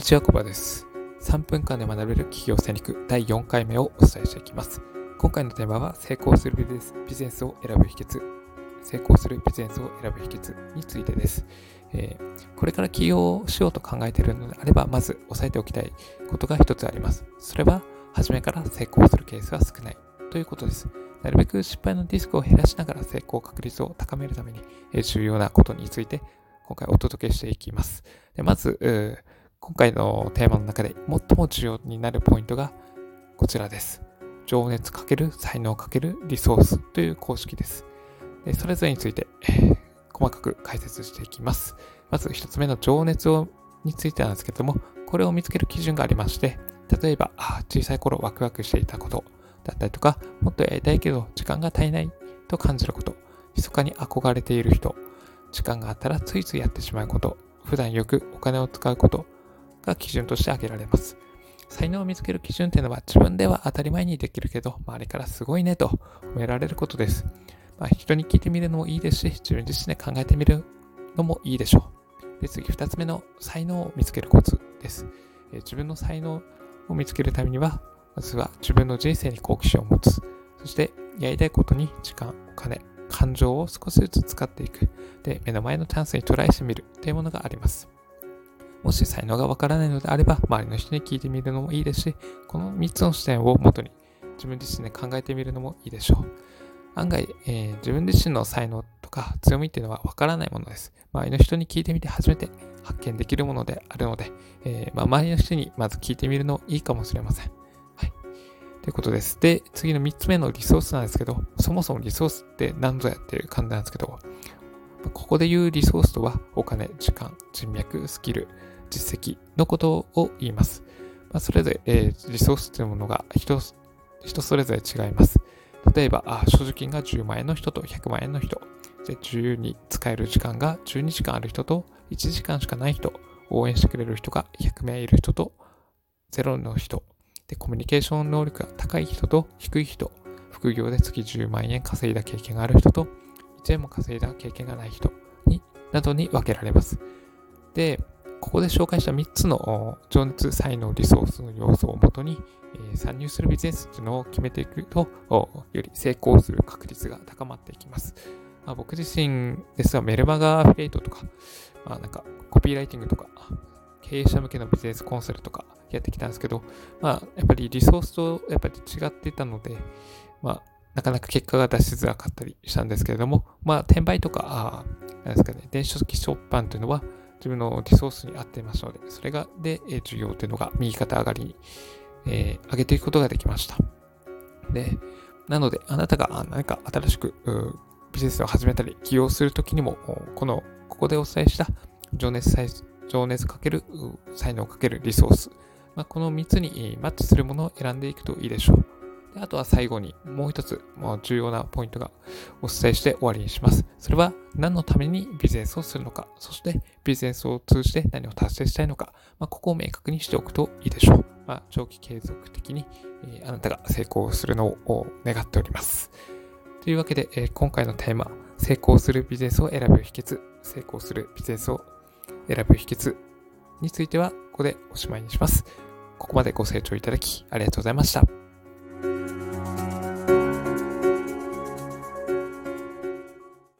にちは、コバです。3分間で学べる企業戦略第4回目をお伝えしていきます。今回のテーマは、成功するビジネスを選ぶ秘訣、成功するビジネスを選ぶ秘訣についてです。えー、これから起業しようと考えているのであれば、まず押さえておきたいことが一つあります。それは、初めから成功するケースが少ないということです。なるべく失敗のリスクを減らしながら成功確率を高めるために、え重要なことについて今回お届けしていきます。でまず、今回のテーマの中で最も重要になるポイントがこちらです。情熱かける才能かけるリソースという公式です。でそれぞれについて、えー、細かく解説していきます。まず一つ目の情熱をについてなんですけども、これを見つける基準がありまして、例えば、小さい頃ワクワクしていたこと、だったりとか、もっとやりたいけど時間が足りないと感じること、密かに憧れている人、時間があったらついついやってしまうこと、普段よくお金を使うことが基準として挙げられます。才能を見つける基準っていうのは自分では当たり前にできるけど、周りからすごいねと褒められることです。まあ、人に聞いてみるのもいいですし、自分自身で考えてみるのもいいでしょう。で、次、二つ目の才能を見つけるコツです。え自分の才能を見つけるためには、まずは自分の人生に好奇心を持つ。そして、やりたいことに時間、お金、感情を少しずつ使っていく。で、目の前のチャンスにトライしてみるというものがあります。もし才能がわからないのであれば、周りの人に聞いてみるのもいいですし、この3つの視点を元に自分自身で考えてみるのもいいでしょう。案外、えー、自分自身の才能とか強みっていうのはわからないものです。周りの人に聞いてみて初めて発見できるものであるので、えー、まあ、周りの人にまず聞いてみるのもいいかもしれません。はい。ということです。で、次の3つ目のリソースなんですけど、そもそもリソースって何ぞやっていう感じなんですけど、ここで言うリソースとはお金、時間、人脈、スキル、実績のことを言います。まあ、それぞれ、えー、リソースというものが人人それぞれ違います。例えば、所持金が10万円の人と100万円の人、で自由に使える時間が12時間ある人と1時間しかない人、応援してくれる人が100名いる人と0の人、でコミュニケーション能力が高い人と低い人、副業で月10万円稼いだ経験がある人と1円も稼いだ経験がない人になどに分けられます。で、ここで紹介した3つの情熱、才能、リソースの要素をもとに、え、参入するビジネスっていうのを決めていくと、より成功する確率が高まっていきます。まあ、僕自身ですが、メルマガアフィリエイトとか、まあ、なんかコピーライティングとか、経営者向けのビジネスコンサルとかやってきたんですけど、まあ、やっぱりリソースとやっぱり違っていたので、まあ、なかなか結果が出しづらかったりしたんですけれども、まあ、転売とか、なんですかね、電子書籍出版というのは、自分のリソースに合っていますので、それが、で、需要というのが右肩上がりに、えー、上げていくことができました。で、なので、あなたが何か新しくビジネスを始めたり、起業するときにも、この、ここでお伝えした情熱情熱かける才能かけるリソース、まあ、この3つにマッチするものを選んでいくといいでしょう。であとは最後にもう一つもう重要なポイントがお伝えして終わりにします。それは何のためにビジネスをするのか、そしてビジネスを通じて何を達成したいのか、まあ、ここを明確にしておくといいでしょう。まあ、長期継続的に、え、あなたが成功するのを願っております。というわけで、え、今回のテーマ、成功するビジネスを選ぶ秘訣、成功するビジネスを選ぶ秘訣については、ここでおしまいにします。ここまでご清聴いただきありがとうございました。